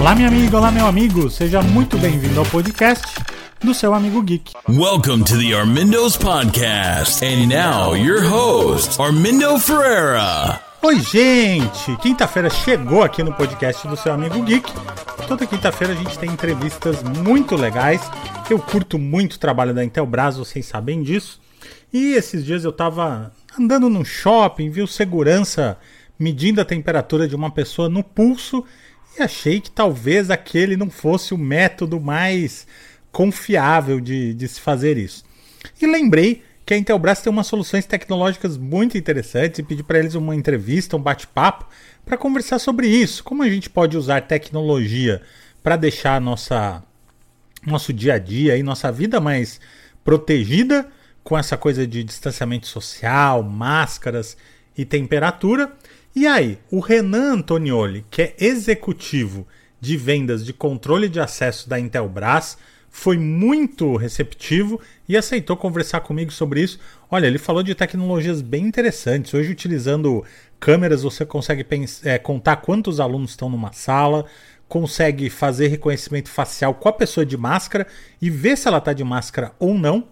Olá, minha amiga, olá, meu amigo, seja muito bem-vindo ao podcast do seu amigo Geek. Welcome to the Armindo's Podcast. And now, your host, Armindo Ferreira. Oi, gente! Quinta-feira chegou aqui no podcast do seu amigo Geek. Toda quinta-feira a gente tem entrevistas muito legais. Eu curto muito o trabalho da Intelbras, vocês sabem disso. E esses dias eu tava andando num shopping, vi o segurança medindo a temperatura de uma pessoa no pulso achei que talvez aquele não fosse o método mais confiável de, de se fazer isso. E lembrei que a Intelbras tem umas soluções tecnológicas muito interessantes e pedi para eles uma entrevista, um bate-papo, para conversar sobre isso. Como a gente pode usar tecnologia para deixar nossa, nosso dia a dia e nossa vida mais protegida com essa coisa de distanciamento social, máscaras e temperatura. E aí, o Renan Antonioli, que é executivo de vendas de controle de acesso da Intelbras, foi muito receptivo e aceitou conversar comigo sobre isso. Olha, ele falou de tecnologias bem interessantes. Hoje, utilizando câmeras, você consegue é, contar quantos alunos estão numa sala, consegue fazer reconhecimento facial com a pessoa de máscara e ver se ela está de máscara ou não,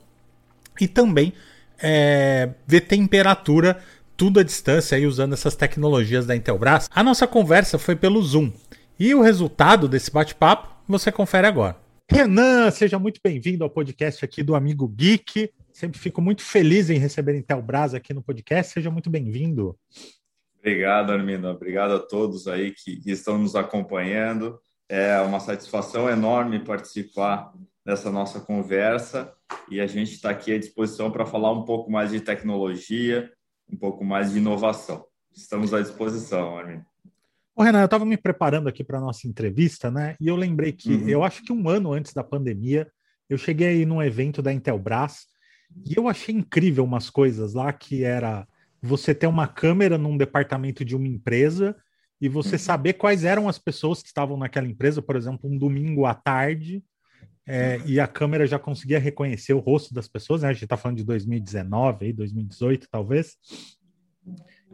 e também é, ver temperatura tudo à distância aí usando essas tecnologias da Intelbras. A nossa conversa foi pelo Zoom. E o resultado desse bate-papo você confere agora. Renan, seja muito bem-vindo ao podcast aqui do Amigo Geek. Sempre fico muito feliz em receber Intelbras aqui no podcast. Seja muito bem-vindo. Obrigado, Armindo. Obrigado a todos aí que, que estão nos acompanhando. É uma satisfação enorme participar dessa nossa conversa e a gente está aqui à disposição para falar um pouco mais de tecnologia, um pouco mais de inovação. Estamos à disposição, Armin. Ô, Renan, eu estava me preparando aqui para a nossa entrevista, né? E eu lembrei que uhum. eu acho que um ano antes da pandemia, eu cheguei aí num evento da Intelbras e eu achei incrível umas coisas lá que era você ter uma câmera num departamento de uma empresa e você uhum. saber quais eram as pessoas que estavam naquela empresa, por exemplo, um domingo à tarde, é, e a câmera já conseguia reconhecer o rosto das pessoas, né? A gente está falando de 2019, aí, 2018, talvez.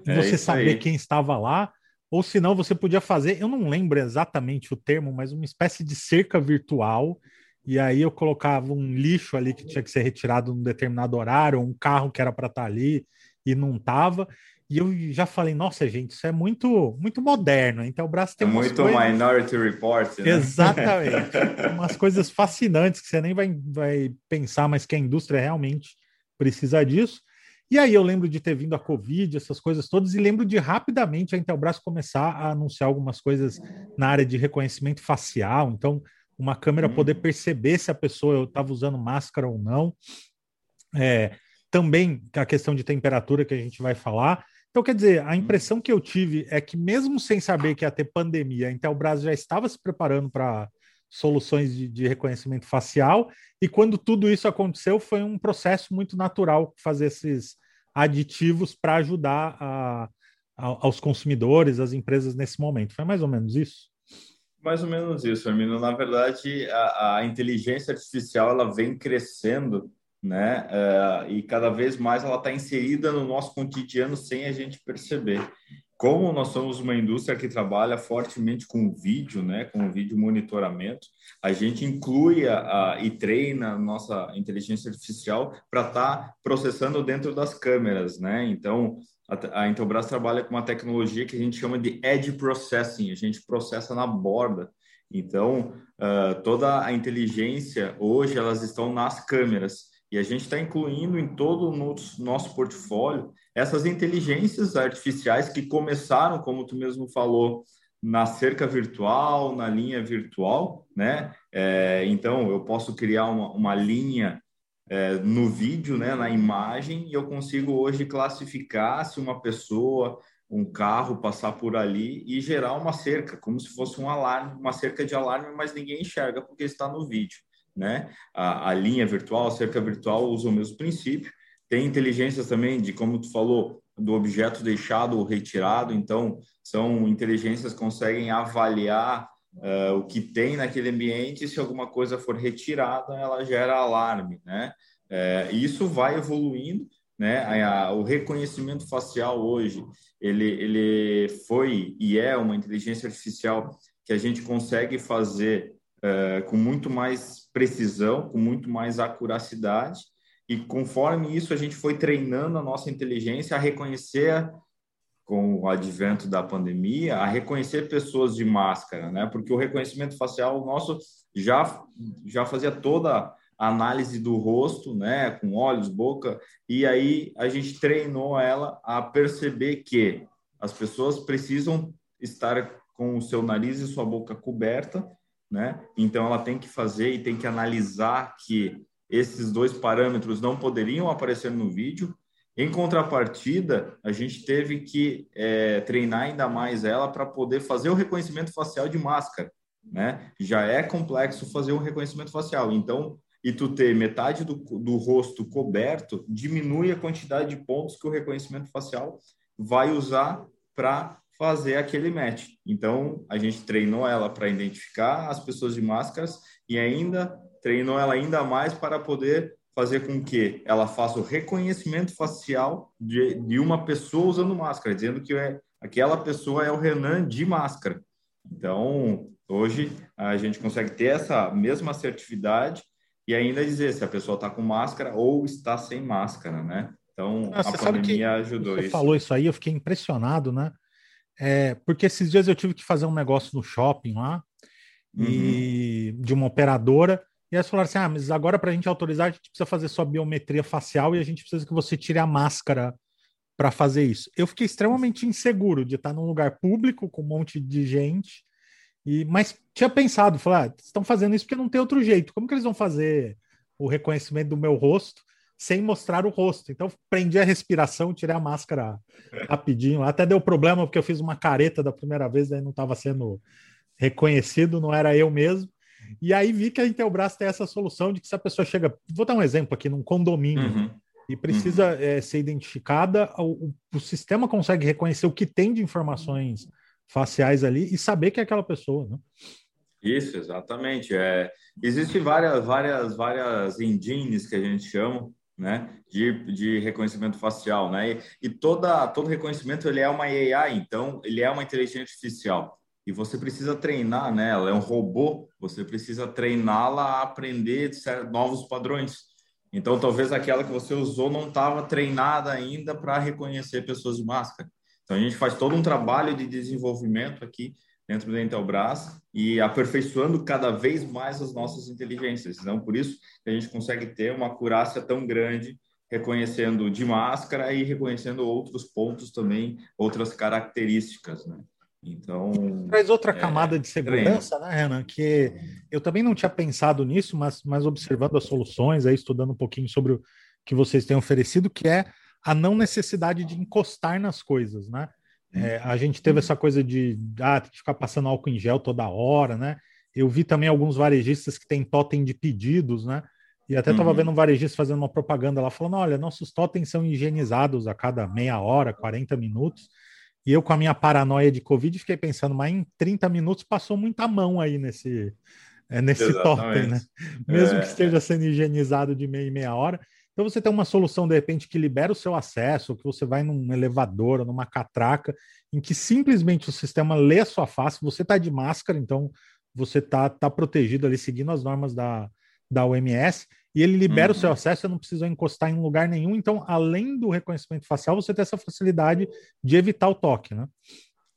E é você saber aí. quem estava lá, ou se não, você podia fazer, eu não lembro exatamente o termo, mas uma espécie de cerca virtual. E aí eu colocava um lixo ali que tinha que ser retirado num determinado horário, ou um carro que era para estar tá ali e não estava. E eu já falei, nossa, gente, isso é muito muito moderno. Então o braço tem é muito coisas... Minority Report. Né? Exatamente. umas coisas fascinantes que você nem vai, vai pensar, mas que a indústria realmente precisa disso. E aí eu lembro de ter vindo a Covid, essas coisas todas, e lembro de rapidamente a Intelbras começar a anunciar algumas coisas na área de reconhecimento facial. Então, uma câmera hum. poder perceber se a pessoa estava usando máscara ou não. É, também a questão de temperatura que a gente vai falar. Então, quer dizer, a impressão que eu tive é que, mesmo sem saber que ia ter pandemia, a Intelbras já estava se preparando para soluções de, de, reconhecimento facial, e quando tudo isso aconteceu, foi um processo muito natural fazer esses aditivos para ajudar a, a, aos consumidores, as empresas nesse momento. Foi mais ou menos isso? Mais ou menos isso, Hermino. Na verdade, a, a inteligência artificial ela vem crescendo né? Uh, e cada vez mais ela está inserida no nosso cotidiano sem a gente perceber. como nós somos uma indústria que trabalha fortemente com vídeo, né, com vídeo monitoramento, a gente inclui a, a e treina a nossa inteligência artificial para estar tá processando dentro das câmeras, né? Então, a, Intelbras trabalha com uma tecnologia que a gente chama de edge processing, a gente processa na borda. Então, uh, toda a inteligência hoje elas estão nas câmeras e a gente está incluindo em todo o nosso portfólio essas inteligências artificiais que começaram, como tu mesmo falou, na cerca virtual, na linha virtual, né? É, então, eu posso criar uma, uma linha é, no vídeo, né, na imagem, e eu consigo hoje classificar se uma pessoa, um carro passar por ali e gerar uma cerca, como se fosse um alarme, uma cerca de alarme, mas ninguém enxerga porque está no vídeo, né? A, a linha virtual, a cerca virtual usa o mesmo princípio. Tem inteligências também de, como tu falou, do objeto deixado ou retirado. Então, são inteligências que conseguem avaliar uh, o que tem naquele ambiente. Se alguma coisa for retirada, ela gera alarme, né? Uh, isso vai evoluindo, né? A, o reconhecimento facial hoje, ele, ele foi e é uma inteligência artificial que a gente consegue fazer uh, com muito mais precisão, com muito mais acuracidade. E conforme isso, a gente foi treinando a nossa inteligência a reconhecer com o advento da pandemia, a reconhecer pessoas de máscara, né? Porque o reconhecimento facial nosso já já fazia toda a análise do rosto, né, com olhos, boca, e aí a gente treinou ela a perceber que as pessoas precisam estar com o seu nariz e sua boca coberta, né? Então ela tem que fazer e tem que analisar que esses dois parâmetros não poderiam aparecer no vídeo em contrapartida, a gente teve que é, treinar ainda mais ela para poder fazer o reconhecimento facial de máscara, né? Já é complexo fazer um reconhecimento facial. Então, e tu ter metade do, do rosto coberto, diminui a quantidade de pontos que o reconhecimento facial vai usar para fazer aquele match. Então, a gente treinou ela para identificar as pessoas de máscaras e ainda treinou ela ainda mais para poder fazer com que ela faça o reconhecimento facial de, de uma pessoa usando máscara, dizendo que é, aquela pessoa é o Renan de máscara. Então, hoje a gente consegue ter essa mesma assertividade e ainda dizer se a pessoa está com máscara ou está sem máscara, né? Então, ah, a pandemia ajudou você isso. Você falou isso aí, eu fiquei impressionado, né? É, porque esses dias eu tive que fazer um negócio no shopping lá, uhum. e de uma operadora, e aí eles falaram assim: ah, mas agora para a gente autorizar, a gente precisa fazer sua biometria facial e a gente precisa que você tire a máscara para fazer isso. Eu fiquei extremamente inseguro de estar num lugar público com um monte de gente. E, mas tinha pensado, falar, ah, estão fazendo isso porque não tem outro jeito. Como que eles vão fazer o reconhecimento do meu rosto sem mostrar o rosto? Então prendi a respiração, tirei a máscara rapidinho. Até deu problema porque eu fiz uma careta da primeira vez, aí não estava sendo reconhecido, não era eu mesmo. E aí vi que a Intelbras tem essa solução de que se a pessoa chega, vou dar um exemplo aqui, num condomínio, uhum. e precisa uhum. é, ser identificada, o, o, sistema consegue reconhecer o que tem de informações faciais ali e saber que é aquela pessoa, né? Isso, exatamente. É, Existem várias, várias, várias engines que a gente chama, né, de, de reconhecimento facial, né? E, e toda, todo reconhecimento ele é uma AI, então ele é uma inteligência artificial e você precisa treinar né? Ela é um robô, você precisa treiná-la a aprender novos padrões. Então, talvez aquela que você usou não estava treinada ainda para reconhecer pessoas de máscara. Então, a gente faz todo um trabalho de desenvolvimento aqui dentro da Intelbras e aperfeiçoando cada vez mais as nossas inteligências. Então, por isso a gente consegue ter uma acurácia tão grande reconhecendo de máscara e reconhecendo outros pontos também, outras características, né? Então. Traz outra é, camada de segurança, treino. né, Renan? Que eu também não tinha pensado nisso, mas, mas observando as soluções, aí, estudando um pouquinho sobre o que vocês têm oferecido, que é a não necessidade de encostar nas coisas, né? É, a gente teve essa coisa de ah, que ficar passando álcool em gel toda hora, né? Eu vi também alguns varejistas que têm totem de pedidos, né? E até estava uhum. vendo um varejista fazendo uma propaganda lá, falando: olha, nossos totens são higienizados a cada meia hora, 40 minutos. E eu, com a minha paranoia de Covid, fiquei pensando, mas em 30 minutos passou muita mão aí nesse, é, nesse totem, né? Mesmo é, que esteja sendo higienizado de meia e meia hora. Então você tem uma solução, de repente, que libera o seu acesso, que você vai num elevador ou numa catraca, em que simplesmente o sistema lê a sua face, você está de máscara, então você está tá protegido ali, seguindo as normas da, da OMS, e ele libera uhum. o seu uhum. acesso, você não precisa encostar em lugar nenhum. Então, além do reconhecimento facial, você tem essa facilidade de evitar o toque, né?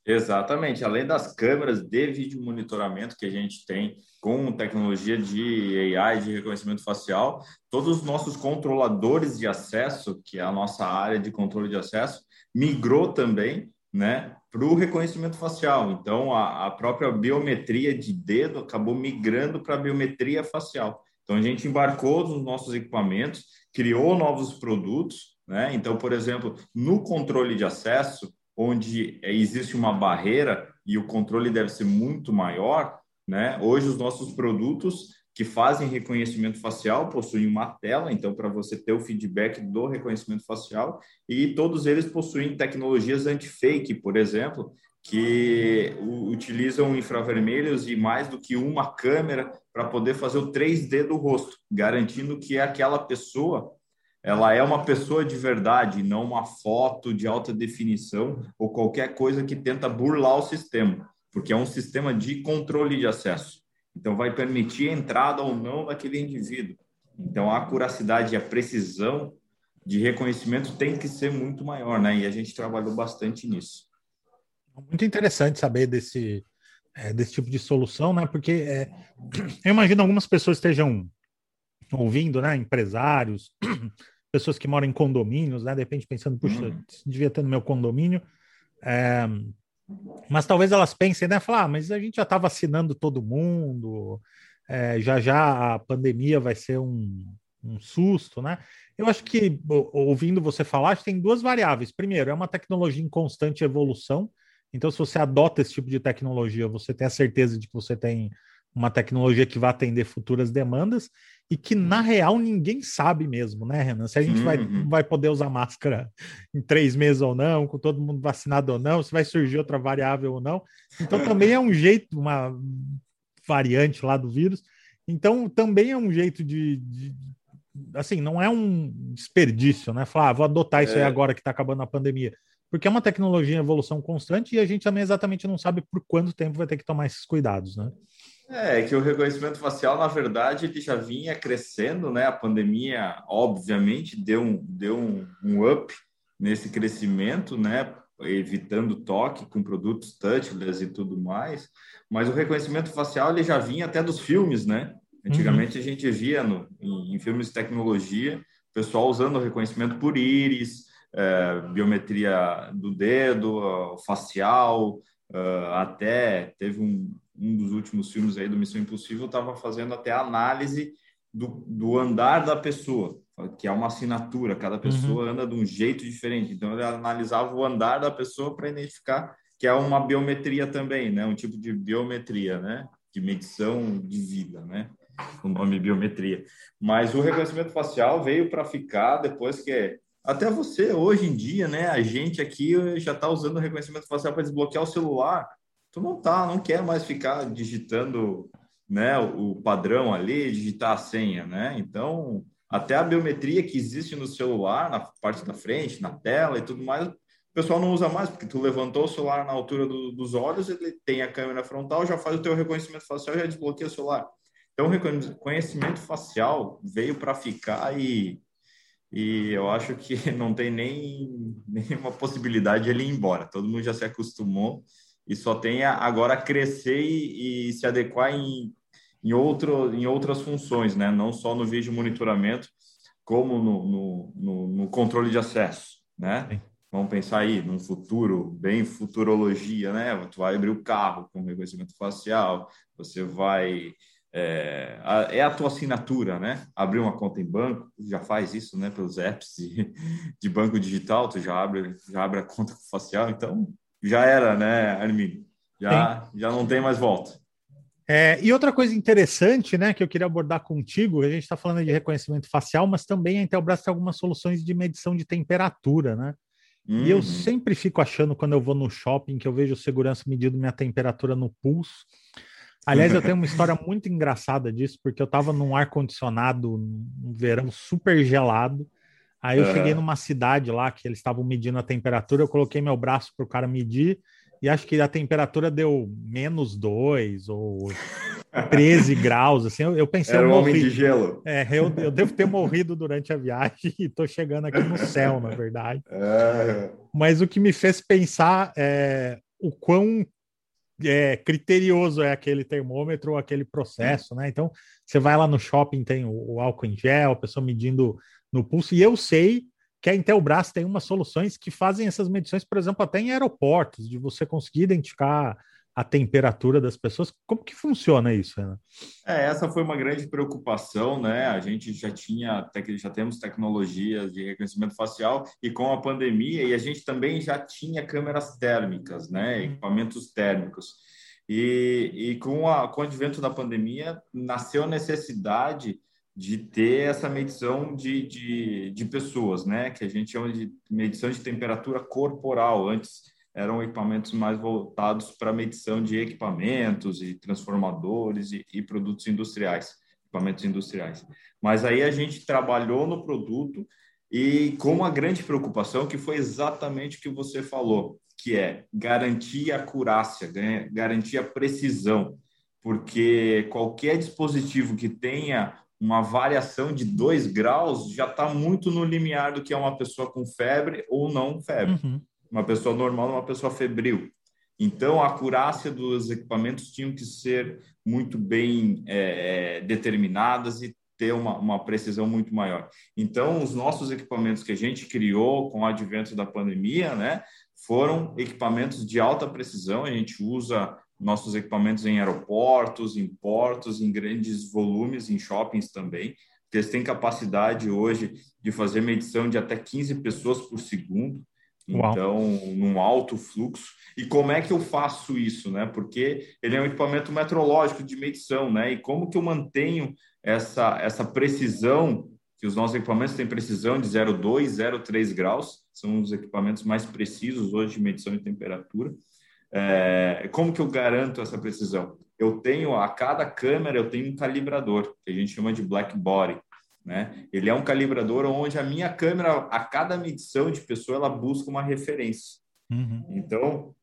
Exatamente. Além das câmeras de vídeo monitoramento que a gente tem com tecnologia de AI, de reconhecimento facial, todos os nossos controladores de acesso, que é a nossa área de controle de acesso, migrou também né, para o reconhecimento facial. Então, a, a própria biometria de dedo acabou migrando para a biometria facial. Então, a gente embarcou nos nossos equipamentos, criou novos produtos. Né? Então, por exemplo, no controle de acesso, onde existe uma barreira e o controle deve ser muito maior, né? Hoje os nossos produtos que fazem reconhecimento facial possuem uma tela, então para você ter o feedback do reconhecimento facial e todos eles possuem tecnologias anti-fake, por exemplo, que utilizam infravermelhos e mais do que uma câmera para poder fazer o 3D do rosto, garantindo que aquela pessoa ela é uma pessoa de verdade, não uma foto de alta definição ou qualquer coisa que tenta burlar o sistema, porque é um sistema de controle de acesso. Então, vai permitir a entrada ou não daquele indivíduo. Então, a acuracidade e a precisão de reconhecimento tem que ser muito maior, né? E a gente trabalhou bastante nisso. Muito interessante saber desse, é, desse tipo de solução, né? Porque é, eu imagino algumas pessoas estejam ouvindo, né? Empresários, pessoas que moram em condomínios, né? De repente pensando, puxa, uhum. devia ter no meu condomínio. É, mas talvez elas pensem, né? Falar, ah, mas a gente já está vacinando todo mundo, é, já já a pandemia vai ser um, um susto, né? Eu acho que, ouvindo você falar, acho que tem duas variáveis. Primeiro, é uma tecnologia em constante evolução. Então, se você adota esse tipo de tecnologia, você tem a certeza de que você tem uma tecnologia que vai atender futuras demandas e que na real ninguém sabe mesmo, né, Renan? Se a gente uhum. vai, vai poder usar máscara em três meses ou não, com todo mundo vacinado ou não, se vai surgir outra variável ou não. Então também é um jeito, uma variante lá do vírus. Então também é um jeito de, de assim, não é um desperdício, né? Falar, ah, vou adotar isso é. aí agora que está acabando a pandemia. Porque é uma tecnologia em evolução constante e a gente também exatamente não sabe por quanto tempo vai ter que tomar esses cuidados, né? É, que o reconhecimento facial, na verdade, ele já vinha crescendo, né? A pandemia, obviamente, deu um, deu um, um up nesse crescimento, né? Evitando toque com produtos touchless e tudo mais. Mas o reconhecimento facial, ele já vinha até dos filmes, né? Antigamente uhum. a gente via no, em, em, filmes de tecnologia o pessoal usando o reconhecimento por íris, é, biometria do dedo, facial, uh, até teve um, um dos últimos filmes aí do Missão Impossível estava fazendo até análise do, do andar da pessoa, que é uma assinatura, cada pessoa uhum. anda de um jeito diferente. Então ele analisava o andar da pessoa para identificar que é uma biometria também, né? Um tipo de biometria, né? De medição de vida, né? O nome biometria. Mas o reconhecimento facial veio para ficar depois que até você hoje em dia, né? A gente aqui já está usando o reconhecimento facial para desbloquear o celular tu não tá, não quer mais ficar digitando, né, o padrão ali, digitar a senha, né? Então, até a biometria que existe no celular, na parte da frente, na tela e tudo mais, o pessoal não usa mais, porque tu levantou o celular na altura do, dos olhos, ele tem a câmera frontal, já faz o teu reconhecimento facial, já desbloqueia o celular. Então, o reconhecimento facial veio para ficar e, e eu acho que não tem nem nenhuma possibilidade de ele ir embora. Todo mundo já se acostumou e só tem agora crescer e, e, se adequar em, em, outro, em outras funções, né? não só no vídeo monitoramento, como no, no, no, no controle de acesso. Né? Sim. Vamos pensar aí num futuro, bem futurologia, né? Tu vai abrir o carro com reconhecimento facial, você vai. É a, é a tua assinatura, né? Abrir uma conta em banco, já faz isso, né? Pelos apps de, de banco digital, tu já abre, já abre a conta facial, então já era, né, Armin? Já, já não tem mais volta. É, e outra coisa interessante, né, que eu queria abordar contigo, a gente está falando de reconhecimento facial, mas também a Intelbras tem algumas soluções de medição de temperatura, né? Uhum. E eu uhum. sempre fico achando quando eu vou no shopping que eu vejo segurança medindo minha temperatura no pulso. Aliás, eu tenho uma história muito engraçada disso, porque eu estava num ar-condicionado no verão super gelado. Aí eu uhum. cheguei numa cidade lá que eles estavam medindo a temperatura, eu coloquei meu braço para o cara medir e acho que a temperatura deu menos 2 ou 13 graus, assim, eu, eu pensei... Era um homem de gelo. É, eu, eu devo ter morrido durante a viagem e tô chegando aqui no céu, na verdade. É. Mas o que me fez pensar é o quão é, criterioso é aquele termômetro ou aquele processo, né? Então, você vai lá no shopping, tem o, o álcool em gel, a pessoa medindo no pulso, e eu sei que a Intelbras tem umas soluções que fazem essas medições, por exemplo, até em aeroportos, de você conseguir identificar a temperatura das pessoas. Como que funciona isso? Ana? É, essa foi uma grande preocupação, né? A gente já tinha, já temos tecnologias de reconhecimento facial e com a pandemia, e a gente também já tinha câmeras térmicas, né? Uhum. Equipamentos térmicos. E, e com, a, com o advento da pandemia, nasceu a necessidade de ter essa medição de, de, de pessoas, né? Que a gente chama de medição de temperatura corporal. Antes eram equipamentos mais voltados para medição de equipamentos e transformadores e, e produtos industriais, equipamentos industriais. Mas aí a gente trabalhou no produto e com uma grande preocupação que foi exatamente o que você falou, que é garantir a acurácia, garantir a precisão, porque qualquer dispositivo que tenha uma variação de 2 graus já está muito no limiar do que é uma pessoa com febre ou não febre. Uhum. Uma pessoa normal, uma pessoa febril. Então, a acurácia dos equipamentos tinham que ser muito bem é, é, determinadas e ter uma, uma precisão muito maior. Então, os nossos equipamentos que a gente criou com o advento da pandemia, né, foram equipamentos de alta precisão. A gente usa nossos equipamentos em aeroportos, em portos, em grandes volumes, em shoppings também, eles têm capacidade hoje de fazer medição de até 15 pessoas por segundo. Uau. Então, num alto fluxo. E como é que eu faço isso, né? Porque ele é um equipamento metrológico de medição, né? E como que eu mantenho essa, essa precisão, que os nossos equipamentos têm precisão de 0,2, 0,3 graus, são os equipamentos mais precisos hoje de medição de temperatura. É, como que eu garanto essa precisão? Eu tenho, a cada câmera, eu tenho um calibrador, que a gente chama de black body. Né? Ele é um calibrador onde a minha câmera, a cada medição de pessoa, ela busca uma referência. Uhum. Então,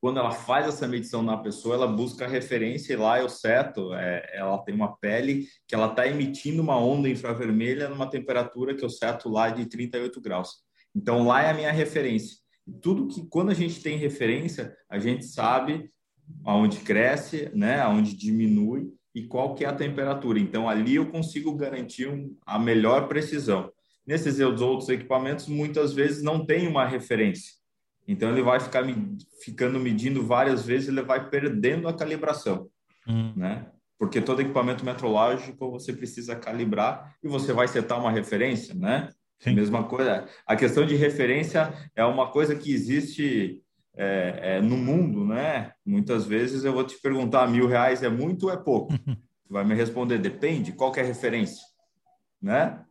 quando ela faz essa medição na pessoa, ela busca a referência e lá eu seto, é, ela tem uma pele que ela está emitindo uma onda infravermelha numa temperatura que eu seto lá de 38 graus. Então, lá é a minha referência tudo que quando a gente tem referência, a gente sabe aonde cresce, né, aonde diminui e qual que é a temperatura. Então ali eu consigo garantir um, a melhor precisão. Nesses outros equipamentos muitas vezes não tem uma referência. Então ele vai ficar me, ficando medindo várias vezes, ele vai perdendo a calibração, hum. né? Porque todo equipamento metrológico você precisa calibrar e você vai setar uma referência, né? Sim. Mesma coisa. A questão de referência é uma coisa que existe é, é, no mundo, né? Muitas vezes eu vou te perguntar, mil reais é muito ou é pouco? Tu vai me responder, depende, qual é a referência, né?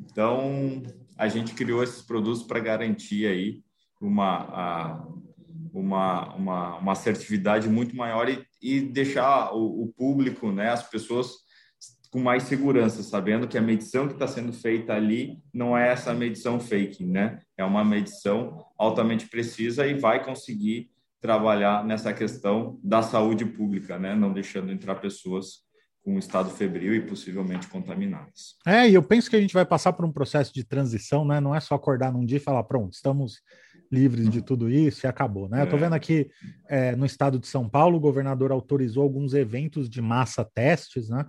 Então, a gente criou esses produtos para garantir aí uma, a, uma, uma, uma assertividade muito maior e, e deixar o, o público, né, as pessoas com mais segurança, sabendo que a medição que está sendo feita ali não é essa medição fake, né? É uma medição altamente precisa e vai conseguir trabalhar nessa questão da saúde pública, né? Não deixando entrar pessoas com estado febril e possivelmente contaminadas. É, e eu penso que a gente vai passar por um processo de transição, né? Não é só acordar num dia e falar, pronto, estamos livres de tudo isso e acabou, né? É. Eu tô vendo aqui é, no estado de São Paulo, o governador autorizou alguns eventos de massa testes, né?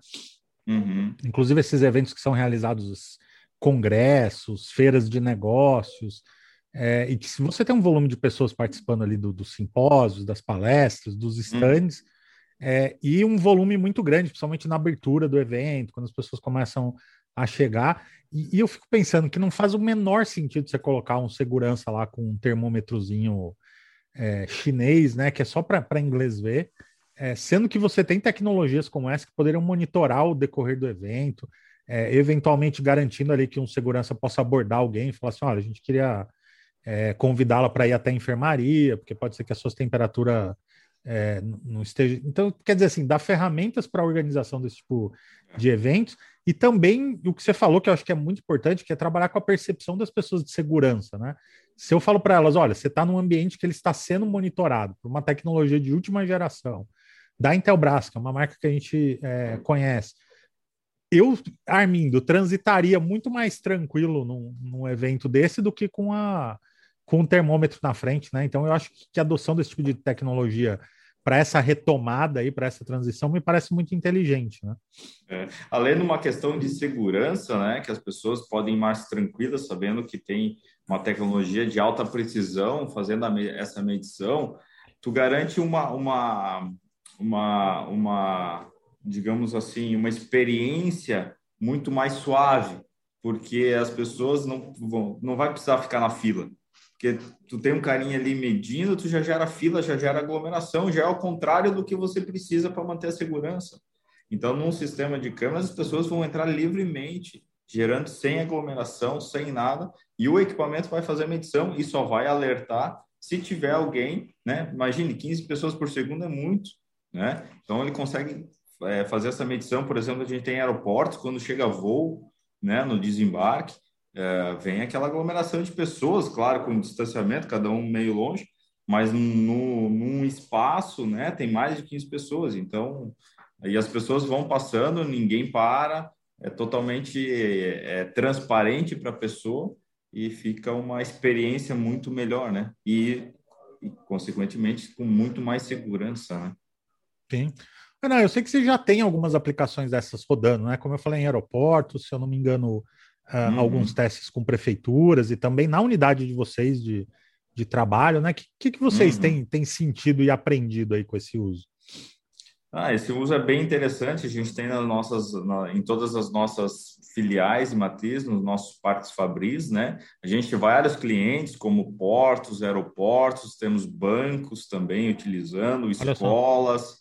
Uhum. Inclusive esses eventos que são realizados, congressos, feiras de negócios, é, e que se você tem um volume de pessoas participando ali dos do simpósios, das palestras, dos uhum. stands, uhum. é, e um volume muito grande, principalmente na abertura do evento, quando as pessoas começam a chegar, e, e eu fico pensando que não faz o menor sentido você colocar um segurança lá com um termômetrozinho é, chinês, né, que é só para inglês ver, é, sendo que você tem tecnologias como essa que poderiam monitorar o decorrer do evento, é, eventualmente garantindo ali que um segurança possa abordar alguém e falar assim: olha, a gente queria é, convidá-la para ir até a enfermaria, porque pode ser que a sua temperatura é, não esteja. Então, quer dizer assim, dá ferramentas para a organização desse tipo de eventos e também o que você falou, que eu acho que é muito importante, que é trabalhar com a percepção das pessoas de segurança, né? Se eu falo para elas, olha, você está num ambiente que ele está sendo monitorado por uma tecnologia de última geração, da Intelbras, que é uma marca que a gente é, conhece, eu, Armindo, transitaria muito mais tranquilo num, num, evento desse do que com, a, com o termômetro na frente, né? Então eu acho que a adoção desse tipo de tecnologia para essa retomada aí, para essa transição, me parece muito inteligente, né? É. Além de uma questão de segurança, né, que as pessoas podem ir mais tranquilas, sabendo que tem uma tecnologia de alta precisão fazendo a, essa medição, tu garante uma, uma, uma, uma digamos assim, uma experiência muito mais suave, porque as pessoas não vão, não vai precisar ficar na fila. Porque tu tem um carinha ali medindo, tu já gera fila, já gera aglomeração, já é ao contrário do que você precisa para manter a segurança. Então, num sistema de câmeras, as pessoas vão entrar livremente, gerando sem aglomeração, sem nada, e o equipamento vai fazer a medição e só vai alertar se tiver alguém, né? Imagine, 15 pessoas por segundo é muito, né? Então, ele consegue é, fazer essa medição, por exemplo, a gente tem aeroportos, quando chega voo, né, no desembarque, é, vem aquela aglomeração de pessoas, claro, com distanciamento, cada um meio longe, mas no, num espaço, né, tem mais de 15 pessoas, então, aí as pessoas vão passando, ninguém para, é totalmente é, é transparente para a pessoa e fica uma experiência muito melhor, né, e, e consequentemente com muito mais segurança, né. Sim. Não, eu sei que você já tem algumas aplicações dessas rodando, né? Como eu falei em aeroportos, se eu não me engano, uh, uhum. alguns testes com prefeituras e também na unidade de vocês de, de trabalho, né? O que, que, vocês uhum. têm, têm sentido e aprendido aí com esse uso? Ah, esse uso é bem interessante. A gente tem nas nossas, na, em todas as nossas filiais e matrizes, nos nossos parques Fabris, né? A gente tem vários clientes, como portos, aeroportos, temos bancos também utilizando, escolas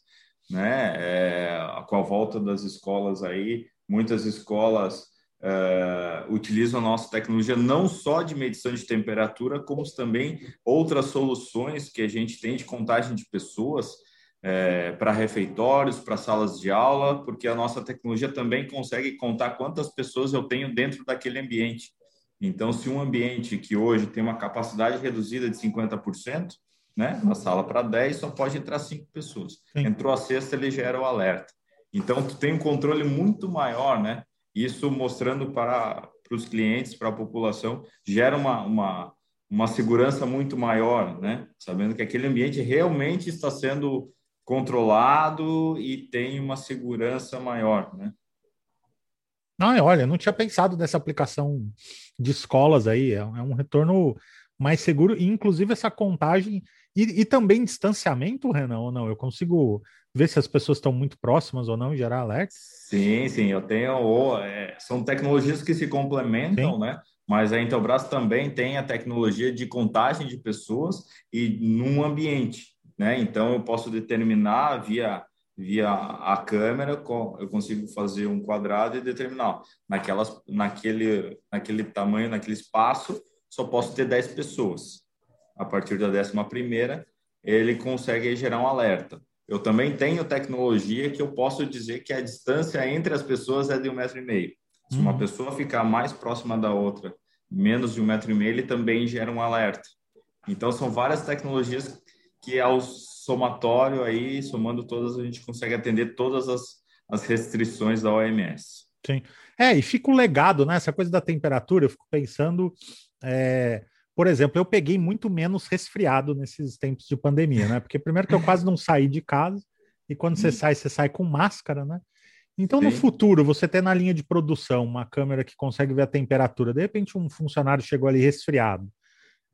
né? É, com a volta das escolas aí, muitas escolas é, utilizam a nossa tecnologia não só de medição de temperatura, como também outras soluções que a gente tem de contagem de pessoas é, para refeitórios, para salas de aula, porque a nossa tecnologia também consegue contar quantas pessoas eu tenho dentro daquele ambiente. Então, se um ambiente que hoje tem uma capacidade reduzida de 50%, né? Na sala para 10 só pode entrar 5 pessoas. Sim. Entrou a sexta, ele gera o alerta. Então, tu tem um controle muito maior, né? Isso mostrando para, para os clientes, para a população, gera uma, uma, uma segurança muito maior, né? Sabendo que aquele ambiente realmente está sendo controlado e tem uma segurança maior, né? Não, olha, não tinha pensado nessa aplicação de escolas aí, é um é retorno mais seguro, e inclusive essa contagem e, e também distanciamento, Renan, ou não? Eu consigo ver se as pessoas estão muito próximas ou não gerar alerta? Sim, sim, eu tenho. É, são tecnologias que se complementam, sim. né? Mas a Intelbras também tem a tecnologia de contagem de pessoas e num ambiente, né? Então eu posso determinar via via a câmera, eu consigo fazer um quadrado e determinar naquelas, naquele, naquele tamanho, naquele espaço, só posso ter 10 pessoas a partir da décima primeira, ele consegue gerar um alerta. Eu também tenho tecnologia que eu posso dizer que a distância entre as pessoas é de um metro e meio. Se uma uhum. pessoa ficar mais próxima da outra, menos de um metro e meio, ele também gera um alerta. Então, são várias tecnologias que, ao somatório aí, somando todas, a gente consegue atender todas as, as restrições da OMS. Sim. É, e fica o legado, né? Essa coisa da temperatura, eu fico pensando. É por exemplo, eu peguei muito menos resfriado nesses tempos de pandemia, né? Porque primeiro que eu quase não saí de casa, e quando você sai, você sai com máscara, né? Então, Sim. no futuro, você ter na linha de produção uma câmera que consegue ver a temperatura, de repente um funcionário chegou ali resfriado,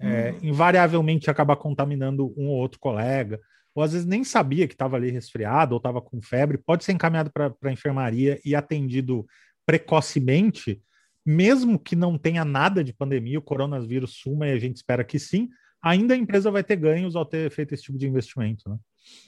é, uhum. invariavelmente acaba contaminando um ou outro colega, ou às vezes nem sabia que estava ali resfriado ou estava com febre, pode ser encaminhado para a enfermaria e atendido precocemente mesmo que não tenha nada de pandemia, o coronavírus suma e a gente espera que sim, ainda a empresa vai ter ganhos ao ter feito esse tipo de investimento, né?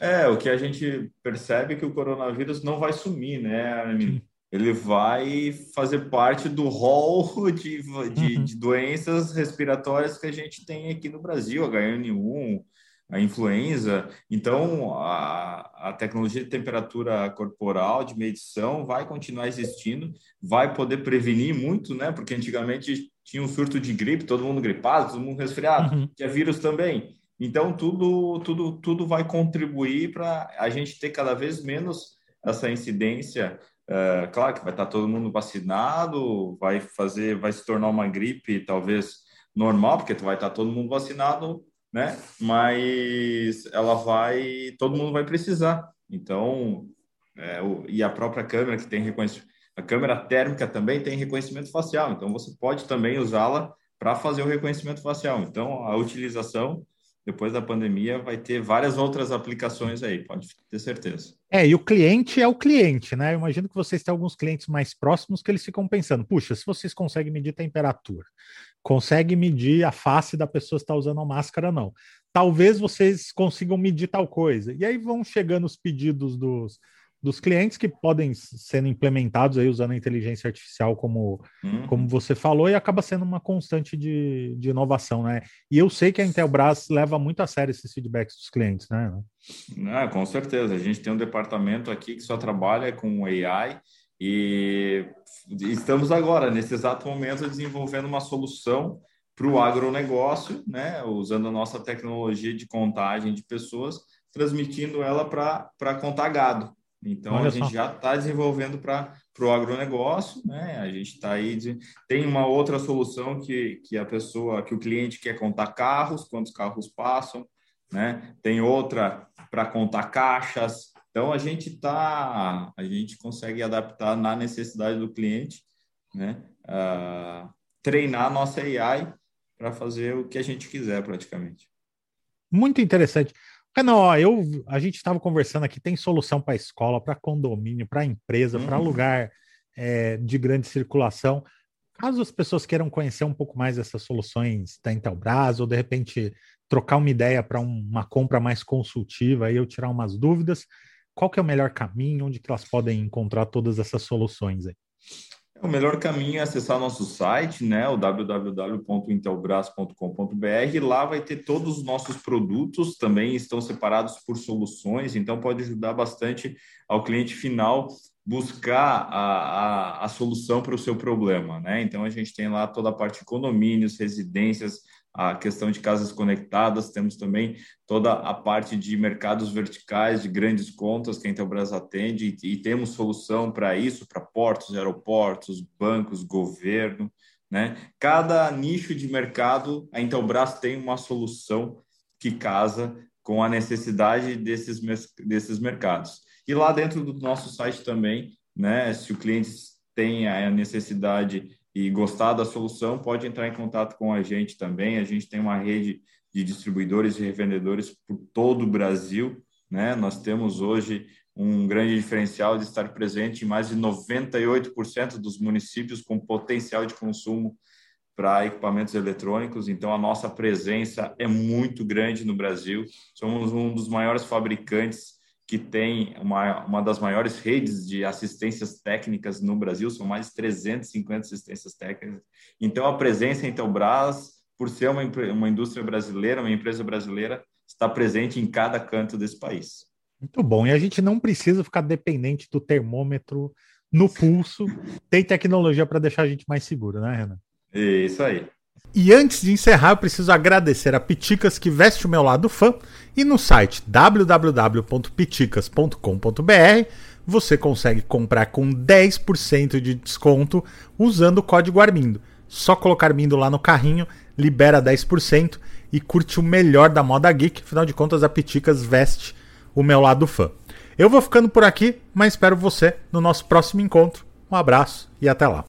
É, o que a gente percebe é que o coronavírus não vai sumir, né, Armin? Ele vai fazer parte do rol de, de, uhum. de, doenças respiratórias que a gente tem aqui no Brasil, H1N1, a influenza. Então, a, a tecnologia de temperatura corporal, de medição, vai continuar existindo, vai poder prevenir muito, né? Porque antigamente tinha um surto de gripe, todo mundo gripado, todo mundo resfriado, uhum. tinha vírus também. Então, tudo, tudo, tudo vai contribuir para a gente ter cada vez menos essa incidência. Uh, claro que vai estar todo mundo vacinado, vai fazer, vai se tornar uma gripe talvez normal, porque vai estar todo mundo vacinado, né? Mas ela vai, todo mundo vai precisar. Então, é, o, e a própria câmera que tem reconhecimento, a câmera térmica também tem reconhecimento facial. Então, você pode também usá-la para fazer o reconhecimento facial. Então, a utilização depois da pandemia vai ter várias outras aplicações aí, pode ter certeza. É, e o cliente é o cliente, né? Eu imagino que vocês têm alguns clientes mais próximos que eles ficam pensando: puxa, se vocês conseguem medir temperatura, conseguem medir a face da pessoa se está usando a máscara ou não, talvez vocês consigam medir tal coisa. E aí vão chegando os pedidos dos, dos clientes que podem sendo implementados aí usando a inteligência artificial como, uhum. como você falou e acaba sendo uma constante de, de inovação, né? E eu sei que a Intelbras leva muito a sério esses feedbacks dos clientes, né? Ah, com certeza. A gente tem um departamento aqui que só trabalha com AI e estamos agora, nesse exato momento, desenvolvendo uma solução para o agronegócio, né? Usando a nossa tecnologia de contagem de pessoas, transmitindo ela para contar gado. Então Olha a gente só. já está desenvolvendo para o agronegócio, né? A gente está aí de... tem uma outra solução que, que a pessoa, que o cliente quer contar carros, quantos carros passam, né? Tem outra para contar caixas. Então a gente está, a gente consegue adaptar na necessidade do cliente, né? Uh, treinar a nossa AI para fazer o que a gente quiser praticamente. Muito interessante. Ó, eu, a gente estava conversando aqui, tem solução para escola, para condomínio, para empresa, uhum. para lugar é, de grande circulação. Caso as pessoas queiram conhecer um pouco mais essas soluções da Intelbras, ou de repente trocar uma ideia para um, uma compra mais consultiva e eu tirar umas dúvidas, qual que é o melhor caminho, onde que elas podem encontrar todas essas soluções aí? O melhor caminho é acessar nosso site, né, o www.intelbras.com.br. Lá vai ter todos os nossos produtos, também estão separados por soluções, então pode ajudar bastante ao cliente final buscar a, a, a solução para o seu problema, né? Então a gente tem lá toda a parte de condomínios, residências, a questão de casas conectadas, temos também toda a parte de mercados verticais, de grandes contas que a Intelbras atende, e, temos solução para isso, para portos, aeroportos, bancos, governo. Né? Cada nicho de mercado, a Intelbras tem uma solução que casa com a necessidade desses, desses mercados. E lá dentro do nosso site também, né, se o cliente tem a necessidade e gostar da solução, pode entrar em contato com a gente também. A gente tem uma rede de distribuidores e revendedores por todo o Brasil. Né? Nós temos hoje um grande diferencial de estar presente em mais de 98% dos municípios com potencial de consumo para equipamentos eletrônicos. Então, a nossa presença é muito grande no Brasil. Somos um dos maiores fabricantes que tem uma, uma das maiores redes de assistências técnicas no Brasil, são mais de 350 assistências técnicas. Então, a presença em Telbras, por ser uma, uma indústria brasileira, uma empresa brasileira, está presente em cada canto desse país. Muito bom. E a gente não precisa ficar dependente do termômetro no pulso. Tem tecnologia para deixar a gente mais seguro, né, Renan? Isso aí. E antes de encerrar, eu preciso agradecer a Piticas que veste o meu lado fã e no site www.piticas.com.br você consegue comprar com 10% de desconto usando o código Armindo. Só colocar Armindo lá no carrinho, libera 10% e curte o melhor da moda geek. Afinal de contas, a Piticas veste o meu lado fã. Eu vou ficando por aqui, mas espero você no nosso próximo encontro. Um abraço e até lá.